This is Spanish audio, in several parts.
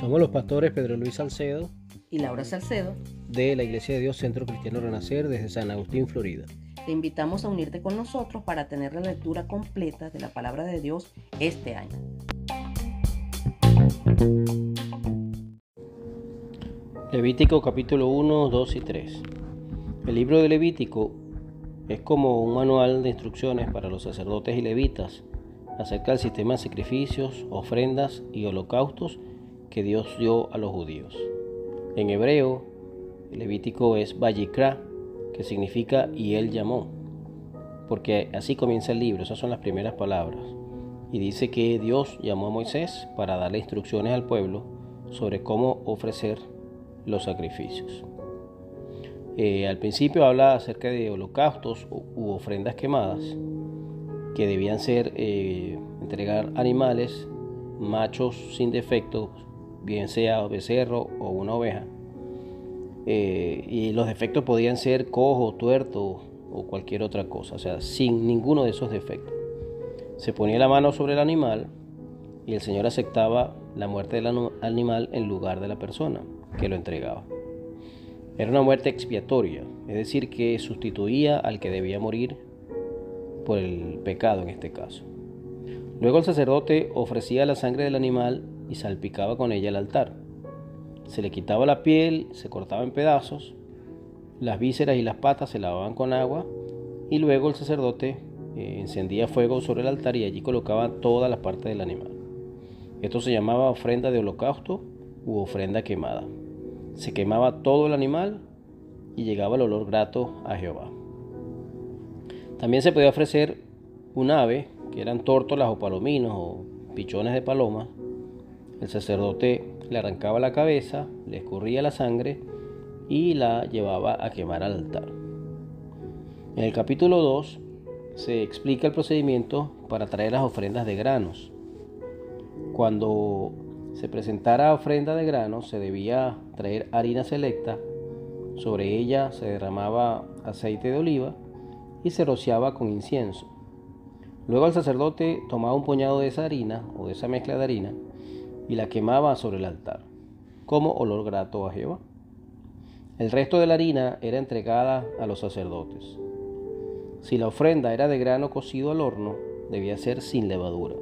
Somos los pastores Pedro Luis Salcedo y Laura Salcedo de la Iglesia de Dios Centro Cristiano Renacer desde San Agustín, Florida. Te invitamos a unirte con nosotros para tener la lectura completa de la palabra de Dios este año. Levítico capítulo 1, 2 y 3. El libro de Levítico es como un manual de instrucciones para los sacerdotes y levitas acerca del sistema de sacrificios, ofrendas y holocaustos que Dios dio a los judíos. En hebreo, el Levítico es Vayikra, que significa y él llamó, porque así comienza el libro, esas son las primeras palabras. Y dice que Dios llamó a Moisés para darle instrucciones al pueblo sobre cómo ofrecer los sacrificios. Eh, al principio habla acerca de holocaustos u ofrendas quemadas, que debían ser eh, entregar animales machos sin defectos, bien sea becerro o una oveja. Eh, y los defectos podían ser cojo, tuerto o cualquier otra cosa, o sea, sin ninguno de esos defectos. Se ponía la mano sobre el animal y el Señor aceptaba la muerte del animal en lugar de la persona que lo entregaba. Era una muerte expiatoria, es decir, que sustituía al que debía morir por el pecado en este caso. Luego el sacerdote ofrecía la sangre del animal y salpicaba con ella el altar. Se le quitaba la piel, se cortaba en pedazos, las vísceras y las patas se lavaban con agua y luego el sacerdote eh, encendía fuego sobre el altar y allí colocaba todas las partes del animal. Esto se llamaba ofrenda de holocausto u ofrenda quemada. Se quemaba todo el animal y llegaba el olor grato a Jehová. También se podía ofrecer un ave, que eran tórtolas o palominos o pichones de paloma, el sacerdote le arrancaba la cabeza, le escurría la sangre y la llevaba a quemar al altar. En el capítulo 2 se explica el procedimiento para traer las ofrendas de granos. Cuando se presentara ofrenda de granos se debía traer harina selecta, sobre ella se derramaba aceite de oliva y se rociaba con incienso. Luego el sacerdote tomaba un puñado de esa harina o de esa mezcla de harina y la quemaba sobre el altar, como olor grato a Jehová. El resto de la harina era entregada a los sacerdotes. Si la ofrenda era de grano cocido al horno, debía ser sin levadura.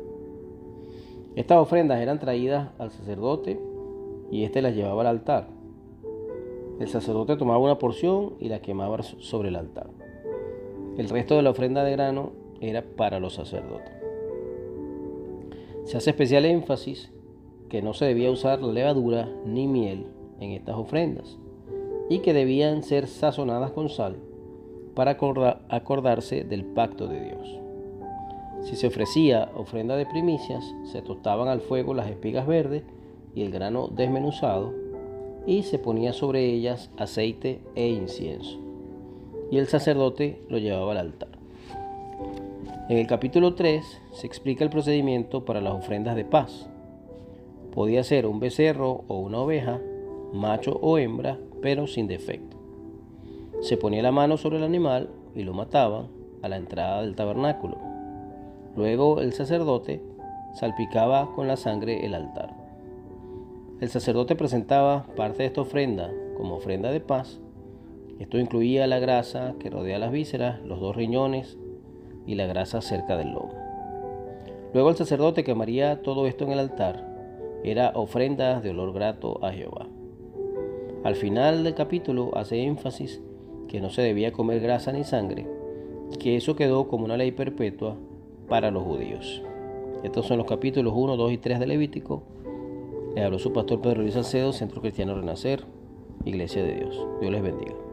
Estas ofrendas eran traídas al sacerdote y éste las llevaba al altar. El sacerdote tomaba una porción y la quemaba sobre el altar. El resto de la ofrenda de grano era para los sacerdotes. Se hace especial énfasis que no se debía usar levadura ni miel en estas ofrendas y que debían ser sazonadas con sal para acordarse del pacto de Dios. Si se ofrecía ofrenda de primicias, se tostaban al fuego las espigas verdes y el grano desmenuzado y se ponía sobre ellas aceite e incienso. Y el sacerdote lo llevaba al altar. En el capítulo 3 se explica el procedimiento para las ofrendas de paz Podía ser un becerro o una oveja, macho o hembra, pero sin defecto. Se ponía la mano sobre el animal y lo mataban a la entrada del tabernáculo. Luego el sacerdote salpicaba con la sangre el altar. El sacerdote presentaba parte de esta ofrenda como ofrenda de paz. Esto incluía la grasa que rodea las vísceras, los dos riñones y la grasa cerca del lomo. Luego el sacerdote quemaría todo esto en el altar era ofrenda de olor grato a Jehová. Al final del capítulo hace énfasis que no se debía comer grasa ni sangre, que eso quedó como una ley perpetua para los judíos. Estos son los capítulos 1, 2 y 3 de Levítico. Le habló su pastor Pedro Luis Salcedo, Centro Cristiano Renacer, Iglesia de Dios. Dios les bendiga.